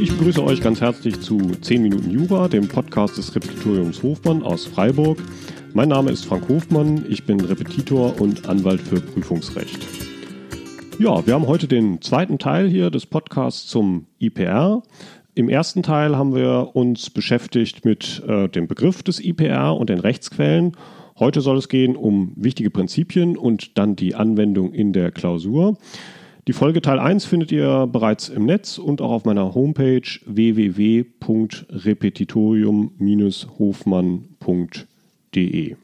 Ich begrüße euch ganz herzlich zu 10 Minuten Jura, dem Podcast des Repetitoriums Hofmann aus Freiburg. Mein Name ist Frank Hofmann, ich bin Repetitor und Anwalt für Prüfungsrecht. Ja, wir haben heute den zweiten Teil hier des Podcasts zum IPR. Im ersten Teil haben wir uns beschäftigt mit äh, dem Begriff des IPR und den Rechtsquellen. Heute soll es gehen um wichtige Prinzipien und dann die Anwendung in der Klausur. Die Folge Teil 1 findet ihr bereits im Netz und auch auf meiner Homepage www.repetitorium-hofmann.de.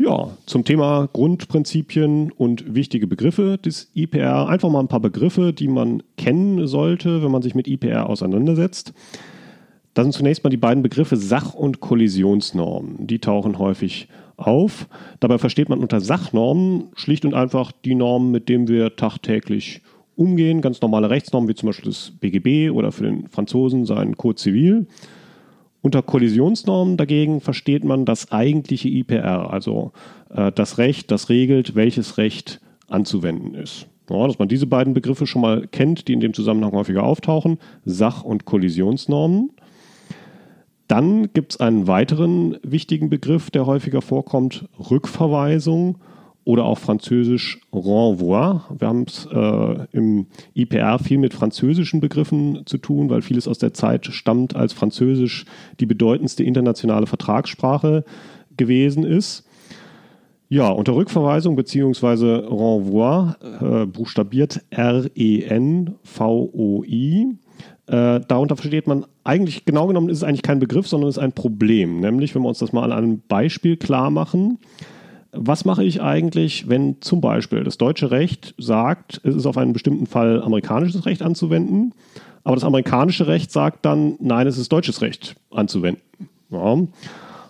Ja, zum Thema Grundprinzipien und wichtige Begriffe des IPR. Einfach mal ein paar Begriffe, die man kennen sollte, wenn man sich mit IPR auseinandersetzt. Das sind zunächst mal die beiden Begriffe Sach- und Kollisionsnormen. Die tauchen häufig auf. Dabei versteht man unter Sachnormen schlicht und einfach die Normen, mit denen wir tagtäglich umgehen. Ganz normale Rechtsnormen wie zum Beispiel das BGB oder für den Franzosen sein Code Civil. Unter Kollisionsnormen dagegen versteht man das eigentliche IPR, also äh, das Recht, das regelt, welches Recht anzuwenden ist. Ja, dass man diese beiden Begriffe schon mal kennt, die in dem Zusammenhang häufiger auftauchen, Sach- und Kollisionsnormen. Dann gibt es einen weiteren wichtigen Begriff, der häufiger vorkommt, Rückverweisung oder auch französisch Renvoi. Wir haben es äh, im IPR viel mit französischen Begriffen zu tun, weil vieles aus der Zeit stammt, als Französisch die bedeutendste internationale Vertragssprache gewesen ist. Ja, unter Rückverweisung bzw. Renvoi, äh, buchstabiert R-E-N-V-O-I, äh, darunter versteht man eigentlich, genau genommen ist es eigentlich kein Begriff, sondern es ist ein Problem. Nämlich, wenn wir uns das mal an einem Beispiel klar machen, was mache ich eigentlich, wenn zum Beispiel das deutsche Recht sagt, es ist auf einen bestimmten Fall amerikanisches Recht anzuwenden, aber das amerikanische Recht sagt dann, nein, es ist deutsches Recht anzuwenden. Ja.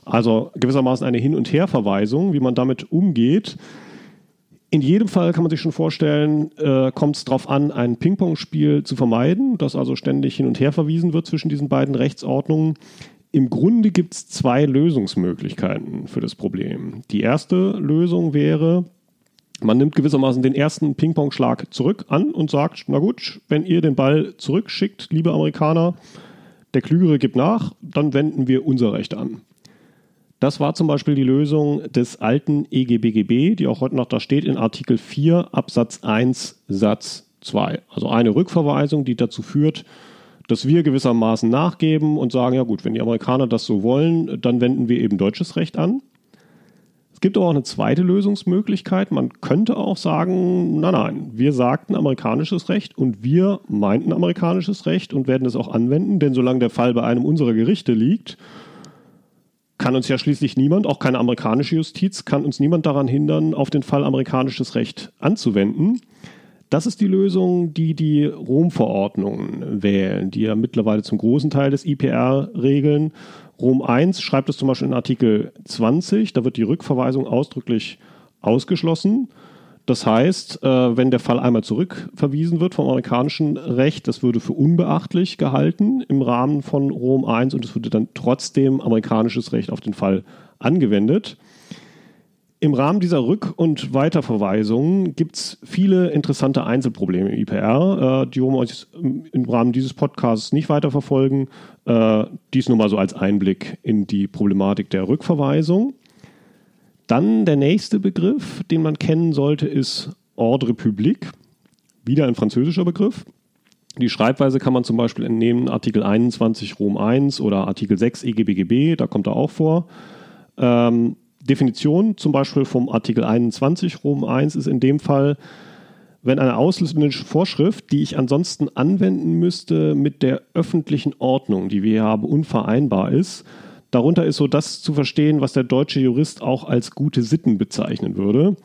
Also gewissermaßen eine Hin- und Herverweisung, wie man damit umgeht. In jedem Fall kann man sich schon vorstellen, äh, kommt es darauf an, ein Ping-Pong-Spiel zu vermeiden, das also ständig hin und her verwiesen wird zwischen diesen beiden Rechtsordnungen. Im Grunde gibt es zwei Lösungsmöglichkeiten für das Problem. Die erste Lösung wäre, man nimmt gewissermaßen den ersten Ping-Pong-Schlag zurück an und sagt, na gut, wenn ihr den Ball zurückschickt, liebe Amerikaner, der Klügere gibt nach, dann wenden wir unser Recht an. Das war zum Beispiel die Lösung des alten EGBGB, die auch heute noch da steht in Artikel 4 Absatz 1 Satz 2. Also eine Rückverweisung, die dazu führt, dass wir gewissermaßen nachgeben und sagen, ja gut, wenn die Amerikaner das so wollen, dann wenden wir eben deutsches Recht an. Es gibt aber auch eine zweite Lösungsmöglichkeit. Man könnte auch sagen, nein, nein, wir sagten amerikanisches Recht und wir meinten amerikanisches Recht und werden es auch anwenden, denn solange der Fall bei einem unserer Gerichte liegt, kann uns ja schließlich niemand, auch keine amerikanische Justiz, kann uns niemand daran hindern, auf den Fall amerikanisches Recht anzuwenden. Das ist die Lösung, die die Rom-Verordnungen wählen, die ja mittlerweile zum großen Teil des IPR regeln. Rom 1 schreibt es zum Beispiel in Artikel 20, da wird die Rückverweisung ausdrücklich ausgeschlossen. Das heißt, äh, wenn der Fall einmal zurückverwiesen wird vom amerikanischen Recht, das würde für unbeachtlich gehalten im Rahmen von Rom 1 und es würde dann trotzdem amerikanisches Recht auf den Fall angewendet. Im Rahmen dieser Rück- und Weiterverweisungen gibt es viele interessante Einzelprobleme im IPR, äh, die wir euch im Rahmen dieses Podcasts nicht weiterverfolgen. Äh, dies nur mal so als Einblick in die Problematik der Rückverweisung. Dann der nächste Begriff, den man kennen sollte, ist Ordre public. Wieder ein französischer Begriff. Die Schreibweise kann man zum Beispiel entnehmen, Artikel 21 Rom 1 oder Artikel 6 EGBGB, da kommt er auch vor. Ähm, Definition zum Beispiel vom Artikel 21 Rom 1 ist in dem Fall, wenn eine auslösende Vorschrift, die ich ansonsten anwenden müsste, mit der öffentlichen Ordnung, die wir hier haben, unvereinbar ist. Darunter ist so das zu verstehen, was der deutsche Jurist auch als gute Sitten bezeichnen würde.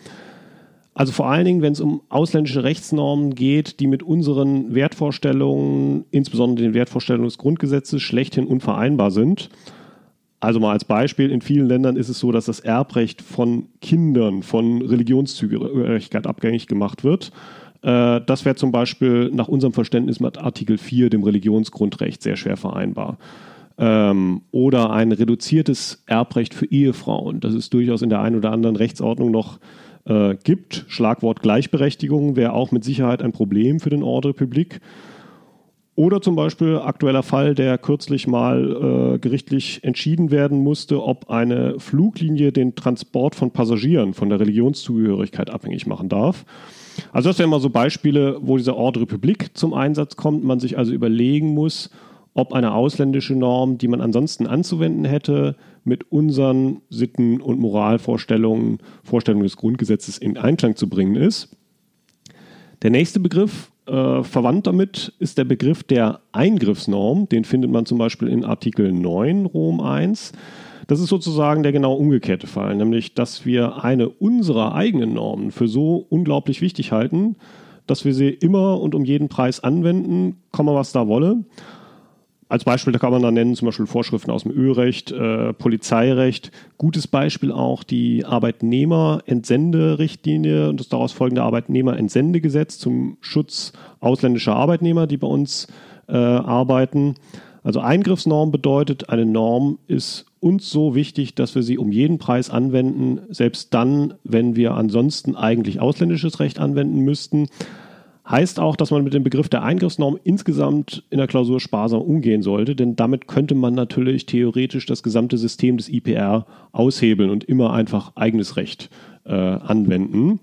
Also vor allen Dingen, wenn es um ausländische Rechtsnormen geht, die mit unseren Wertvorstellungen, insbesondere den Wertvorstellungen des Grundgesetzes, schlechthin unvereinbar sind. Also mal als Beispiel, in vielen Ländern ist es so, dass das Erbrecht von Kindern von Religionszugehörigkeit abgängig gemacht wird. Äh, das wäre zum Beispiel nach unserem Verständnis mit Artikel 4, dem Religionsgrundrecht, sehr schwer vereinbar. Ähm, oder ein reduziertes Erbrecht für Ehefrauen. Das ist durchaus in der einen oder anderen Rechtsordnung noch äh, gibt. Schlagwort Gleichberechtigung wäre auch mit Sicherheit ein Problem für den Ordre Public. Oder zum Beispiel aktueller Fall, der kürzlich mal äh, gerichtlich entschieden werden musste, ob eine Fluglinie den Transport von Passagieren von der Religionszugehörigkeit abhängig machen darf. Also das wären mal so Beispiele, wo dieser Ordre Public zum Einsatz kommt, man sich also überlegen muss, ob eine ausländische Norm, die man ansonsten anzuwenden hätte, mit unseren Sitten- und Moralvorstellungen, Vorstellungen des Grundgesetzes in Einklang zu bringen ist. Der nächste Begriff, äh, verwandt damit, ist der Begriff der Eingriffsnorm. Den findet man zum Beispiel in Artikel 9 Rom 1. Das ist sozusagen der genau umgekehrte Fall, nämlich dass wir eine unserer eigenen Normen für so unglaublich wichtig halten, dass wir sie immer und um jeden Preis anwenden, komme was da wolle. Als Beispiel da kann man da nennen zum Beispiel Vorschriften aus dem Ölrecht, äh, Polizeirecht. Gutes Beispiel auch die Arbeitnehmerentsende-Richtlinie und das daraus folgende Arbeitnehmerentsendegesetz zum Schutz ausländischer Arbeitnehmer, die bei uns äh, arbeiten. Also Eingriffsnorm bedeutet, eine Norm ist uns so wichtig, dass wir sie um jeden Preis anwenden, selbst dann, wenn wir ansonsten eigentlich ausländisches Recht anwenden müssten. Heißt auch, dass man mit dem Begriff der Eingriffsnorm insgesamt in der Klausur sparsam umgehen sollte, denn damit könnte man natürlich theoretisch das gesamte System des IPR aushebeln und immer einfach eigenes Recht äh, anwenden.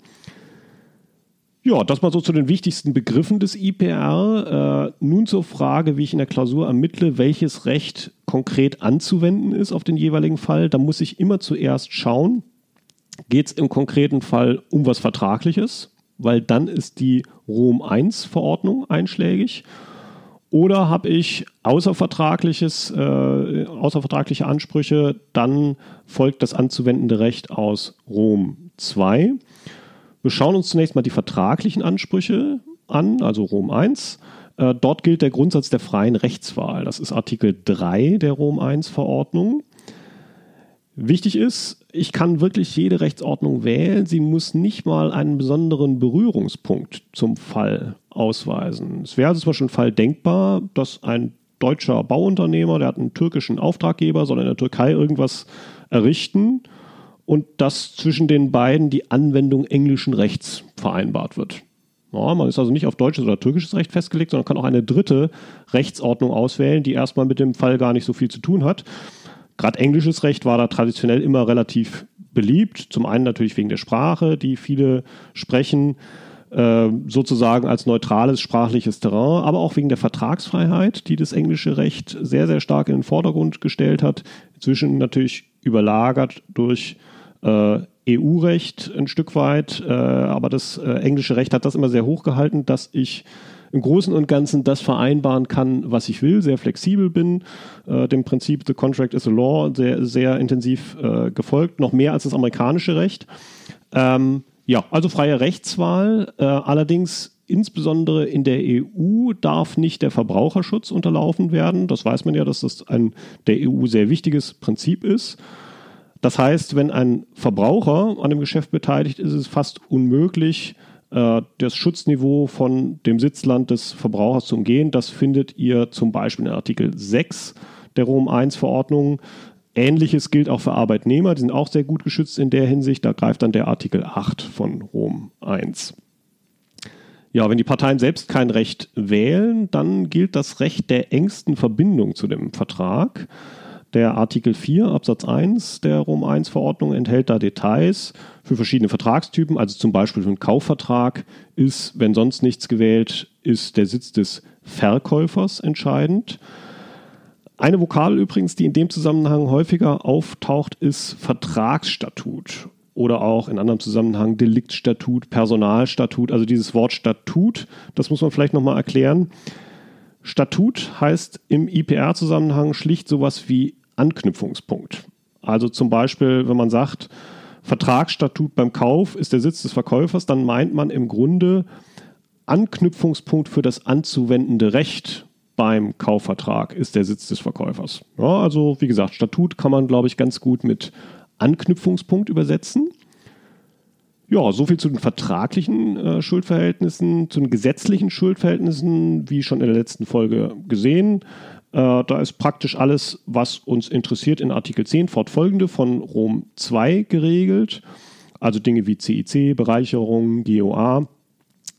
Ja, das mal so zu den wichtigsten Begriffen des IPR. Äh, nun zur Frage, wie ich in der Klausur ermittle, welches Recht konkret anzuwenden ist auf den jeweiligen Fall. Da muss ich immer zuerst schauen, geht es im konkreten Fall um was Vertragliches? Weil dann ist die Rom 1 Verordnung einschlägig. Oder habe ich außervertragliches, äh, außervertragliche Ansprüche, dann folgt das anzuwendende Recht aus Rom 2. Wir schauen uns zunächst mal die vertraglichen Ansprüche an, also Rom 1. Äh, dort gilt der Grundsatz der freien Rechtswahl. Das ist Artikel 3 der Rom 1 Verordnung. Wichtig ist, ich kann wirklich jede Rechtsordnung wählen. Sie muss nicht mal einen besonderen Berührungspunkt zum Fall ausweisen. Es wäre also zum Beispiel ein Fall denkbar, dass ein deutscher Bauunternehmer, der hat einen türkischen Auftraggeber, soll in der Türkei irgendwas errichten und dass zwischen den beiden die Anwendung englischen Rechts vereinbart wird. Ja, man ist also nicht auf deutsches oder türkisches Recht festgelegt, sondern kann auch eine dritte Rechtsordnung auswählen, die erstmal mit dem Fall gar nicht so viel zu tun hat. Gerade englisches Recht war da traditionell immer relativ beliebt. Zum einen natürlich wegen der Sprache, die viele sprechen, äh, sozusagen als neutrales sprachliches Terrain, aber auch wegen der Vertragsfreiheit, die das englische Recht sehr, sehr stark in den Vordergrund gestellt hat. Inzwischen natürlich überlagert durch äh, EU-Recht ein Stück weit, äh, aber das äh, englische Recht hat das immer sehr hoch gehalten, dass ich im Großen und Ganzen das vereinbaren kann, was ich will, sehr flexibel bin, äh, dem Prinzip The Contract is a Law sehr, sehr intensiv äh, gefolgt, noch mehr als das amerikanische Recht. Ähm, ja, also freie Rechtswahl, äh, allerdings insbesondere in der EU darf nicht der Verbraucherschutz unterlaufen werden. Das weiß man ja, dass das ein der EU sehr wichtiges Prinzip ist. Das heißt, wenn ein Verbraucher an dem Geschäft beteiligt ist, ist es fast unmöglich, das Schutzniveau von dem Sitzland des Verbrauchers zu umgehen. Das findet ihr zum Beispiel in Artikel 6 der Rom 1 Verordnung. Ähnliches gilt auch für Arbeitnehmer, die sind auch sehr gut geschützt in der Hinsicht. Da greift dann der Artikel 8 von Rom 1. Ja, wenn die Parteien selbst kein Recht wählen, dann gilt das Recht der engsten Verbindung zu dem Vertrag. Der Artikel 4 Absatz 1 der Rom 1 Verordnung enthält da Details für verschiedene Vertragstypen. Also zum Beispiel für einen Kaufvertrag ist, wenn sonst nichts gewählt, ist der Sitz des Verkäufers entscheidend. Eine Vokabel übrigens, die in dem Zusammenhang häufiger auftaucht, ist Vertragsstatut oder auch in anderem Zusammenhang Deliktstatut, Personalstatut. Also dieses Wort Statut, das muss man vielleicht nochmal erklären. Statut heißt im IPR-Zusammenhang schlicht sowas wie Anknüpfungspunkt. Also zum Beispiel, wenn man sagt, Vertragsstatut beim Kauf ist der Sitz des Verkäufers, dann meint man im Grunde Anknüpfungspunkt für das anzuwendende Recht beim Kaufvertrag ist der Sitz des Verkäufers. Ja, also wie gesagt, Statut kann man, glaube ich, ganz gut mit Anknüpfungspunkt übersetzen. Ja, soviel zu den vertraglichen äh, Schuldverhältnissen, zu den gesetzlichen Schuldverhältnissen, wie schon in der letzten Folge gesehen. Äh, da ist praktisch alles, was uns interessiert, in Artikel 10 fortfolgende von Rom 2 geregelt. Also Dinge wie CIC, Bereicherung, GOA.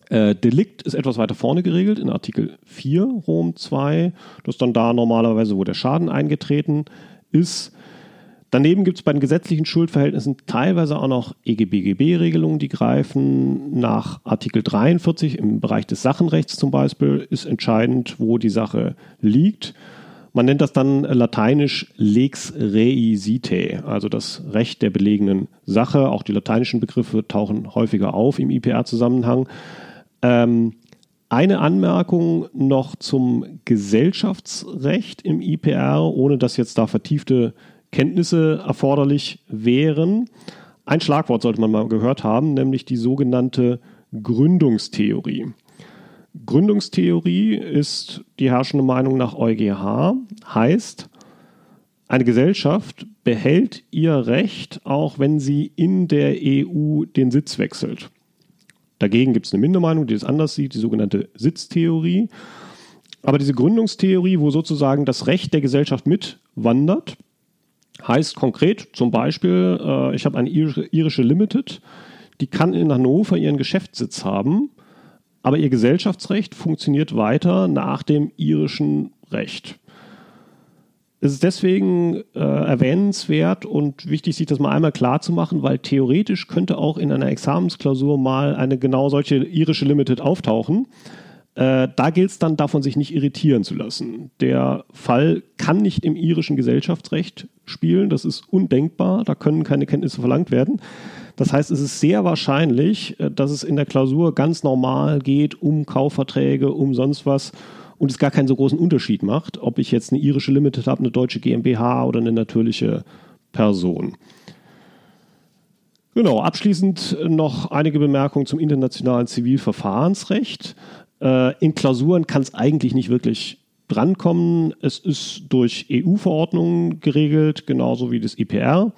Äh, Delikt ist etwas weiter vorne geregelt in Artikel 4 Rom 2. Das ist dann da normalerweise, wo der Schaden eingetreten ist. Daneben gibt es bei den gesetzlichen Schuldverhältnissen teilweise auch noch EGBGB-Regelungen, die greifen. Nach Artikel 43 im Bereich des Sachenrechts zum Beispiel ist entscheidend, wo die Sache liegt. Man nennt das dann lateinisch lex rei site, also das Recht der belegenen Sache. Auch die lateinischen Begriffe tauchen häufiger auf im IPR-Zusammenhang. Ähm, eine Anmerkung noch zum Gesellschaftsrecht im IPR, ohne dass jetzt da vertiefte Kenntnisse erforderlich wären. Ein Schlagwort sollte man mal gehört haben, nämlich die sogenannte Gründungstheorie. Gründungstheorie ist die herrschende Meinung nach EuGH, heißt, eine Gesellschaft behält ihr Recht, auch wenn sie in der EU den Sitz wechselt. Dagegen gibt es eine Mindermeinung, die es anders sieht, die sogenannte Sitztheorie. Aber diese Gründungstheorie, wo sozusagen das Recht der Gesellschaft mitwandert, Heißt konkret zum Beispiel, äh, ich habe eine irische Limited, die kann in Hannover ihren Geschäftssitz haben, aber ihr Gesellschaftsrecht funktioniert weiter nach dem irischen Recht. Es ist deswegen äh, erwähnenswert und wichtig, sich das mal einmal klar zu machen, weil theoretisch könnte auch in einer Examensklausur mal eine genau solche irische Limited auftauchen. Äh, da gilt es dann davon, sich nicht irritieren zu lassen. Der Fall kann nicht im irischen Gesellschaftsrecht spielen, das ist undenkbar, da können keine Kenntnisse verlangt werden. Das heißt, es ist sehr wahrscheinlich, äh, dass es in der Klausur ganz normal geht um Kaufverträge, um sonst was und es gar keinen so großen Unterschied macht, ob ich jetzt eine irische Limited habe, eine deutsche GmbH oder eine natürliche Person. Genau, abschließend noch einige Bemerkungen zum internationalen Zivilverfahrensrecht. Äh, in Klausuren kann es eigentlich nicht wirklich drankommen. Es ist durch EU-Verordnungen geregelt, genauso wie das IPR.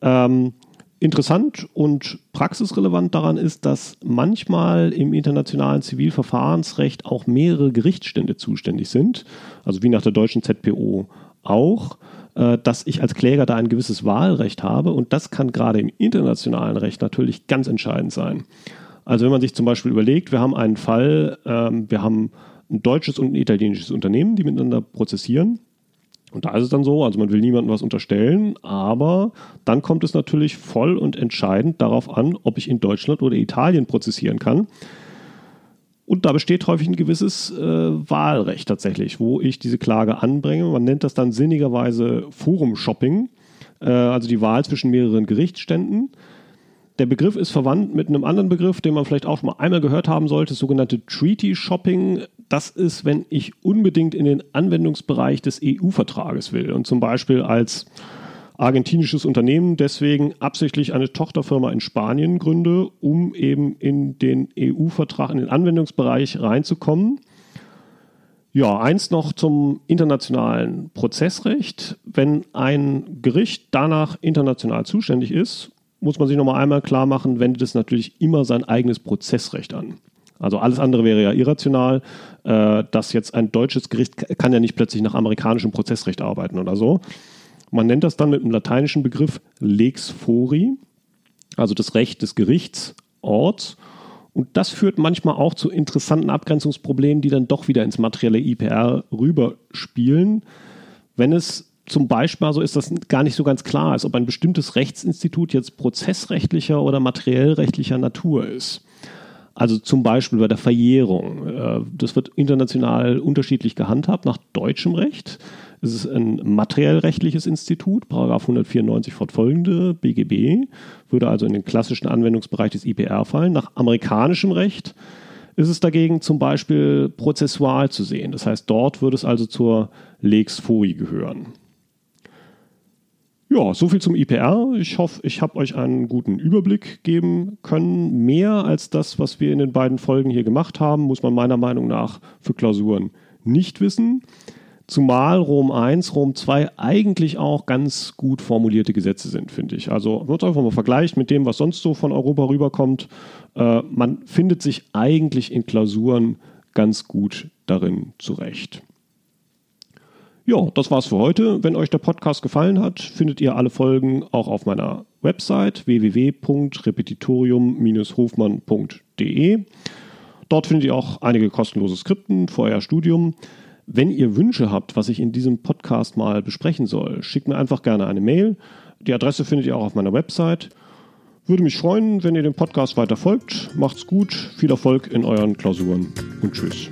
Ähm, interessant und praxisrelevant daran ist, dass manchmal im internationalen Zivilverfahrensrecht auch mehrere Gerichtsstände zuständig sind, also wie nach der deutschen ZPO auch, äh, dass ich als Kläger da ein gewisses Wahlrecht habe und das kann gerade im internationalen Recht natürlich ganz entscheidend sein. Also wenn man sich zum Beispiel überlegt, wir haben einen Fall, ähm, wir haben ein deutsches und ein italienisches Unternehmen, die miteinander prozessieren. Und da ist es dann so, also man will niemandem was unterstellen, aber dann kommt es natürlich voll und entscheidend darauf an, ob ich in Deutschland oder Italien prozessieren kann. Und da besteht häufig ein gewisses äh, Wahlrecht tatsächlich, wo ich diese Klage anbringe. Man nennt das dann sinnigerweise Forum-Shopping, äh, also die Wahl zwischen mehreren Gerichtsständen. Der Begriff ist verwandt mit einem anderen Begriff, den man vielleicht auch mal einmal gehört haben sollte, das sogenannte Treaty Shopping. Das ist, wenn ich unbedingt in den Anwendungsbereich des EU-Vertrages will und zum Beispiel als argentinisches Unternehmen deswegen absichtlich eine Tochterfirma in Spanien gründe, um eben in den EU-Vertrag, in den Anwendungsbereich reinzukommen. Ja, eins noch zum internationalen Prozessrecht. Wenn ein Gericht danach international zuständig ist muss man sich nochmal einmal klar machen, wendet es natürlich immer sein eigenes Prozessrecht an. Also alles andere wäre ja irrational. Äh, dass jetzt ein deutsches Gericht kann ja nicht plötzlich nach amerikanischem Prozessrecht arbeiten oder so. Man nennt das dann mit dem lateinischen Begriff lex fori, also das Recht des Gerichtsorts. Und das führt manchmal auch zu interessanten Abgrenzungsproblemen, die dann doch wieder ins materielle IPR rüberspielen. Wenn es zum Beispiel so ist das gar nicht so ganz klar ist, ob ein bestimmtes Rechtsinstitut jetzt prozessrechtlicher oder materiellrechtlicher Natur ist. Also zum Beispiel bei der Verjährung. Äh, das wird international unterschiedlich gehandhabt. Nach deutschem Recht ist es ein materiellrechtliches Institut, Paragraph 194 fortfolgende BGB, würde also in den klassischen Anwendungsbereich des IPR fallen. Nach amerikanischem Recht ist es dagegen zum Beispiel prozessual zu sehen. Das heißt, dort würde es also zur Lex Fori gehören. Ja, soviel zum IPR. Ich hoffe, ich habe euch einen guten Überblick geben können. Mehr als das, was wir in den beiden Folgen hier gemacht haben, muss man meiner Meinung nach für Klausuren nicht wissen. Zumal Rom 1, Rom 2 eigentlich auch ganz gut formulierte Gesetze sind, finde ich. Also, es einfach mal vergleicht mit dem, was sonst so von Europa rüberkommt, äh, man findet sich eigentlich in Klausuren ganz gut darin zurecht. Ja, das war's für heute. Wenn euch der Podcast gefallen hat, findet ihr alle Folgen auch auf meiner Website www.repetitorium-hofmann.de. Dort findet ihr auch einige kostenlose Skripten für euer Studium. Wenn ihr Wünsche habt, was ich in diesem Podcast mal besprechen soll, schickt mir einfach gerne eine Mail. Die Adresse findet ihr auch auf meiner Website. Würde mich freuen, wenn ihr dem Podcast weiter folgt. Macht's gut, viel Erfolg in euren Klausuren und tschüss.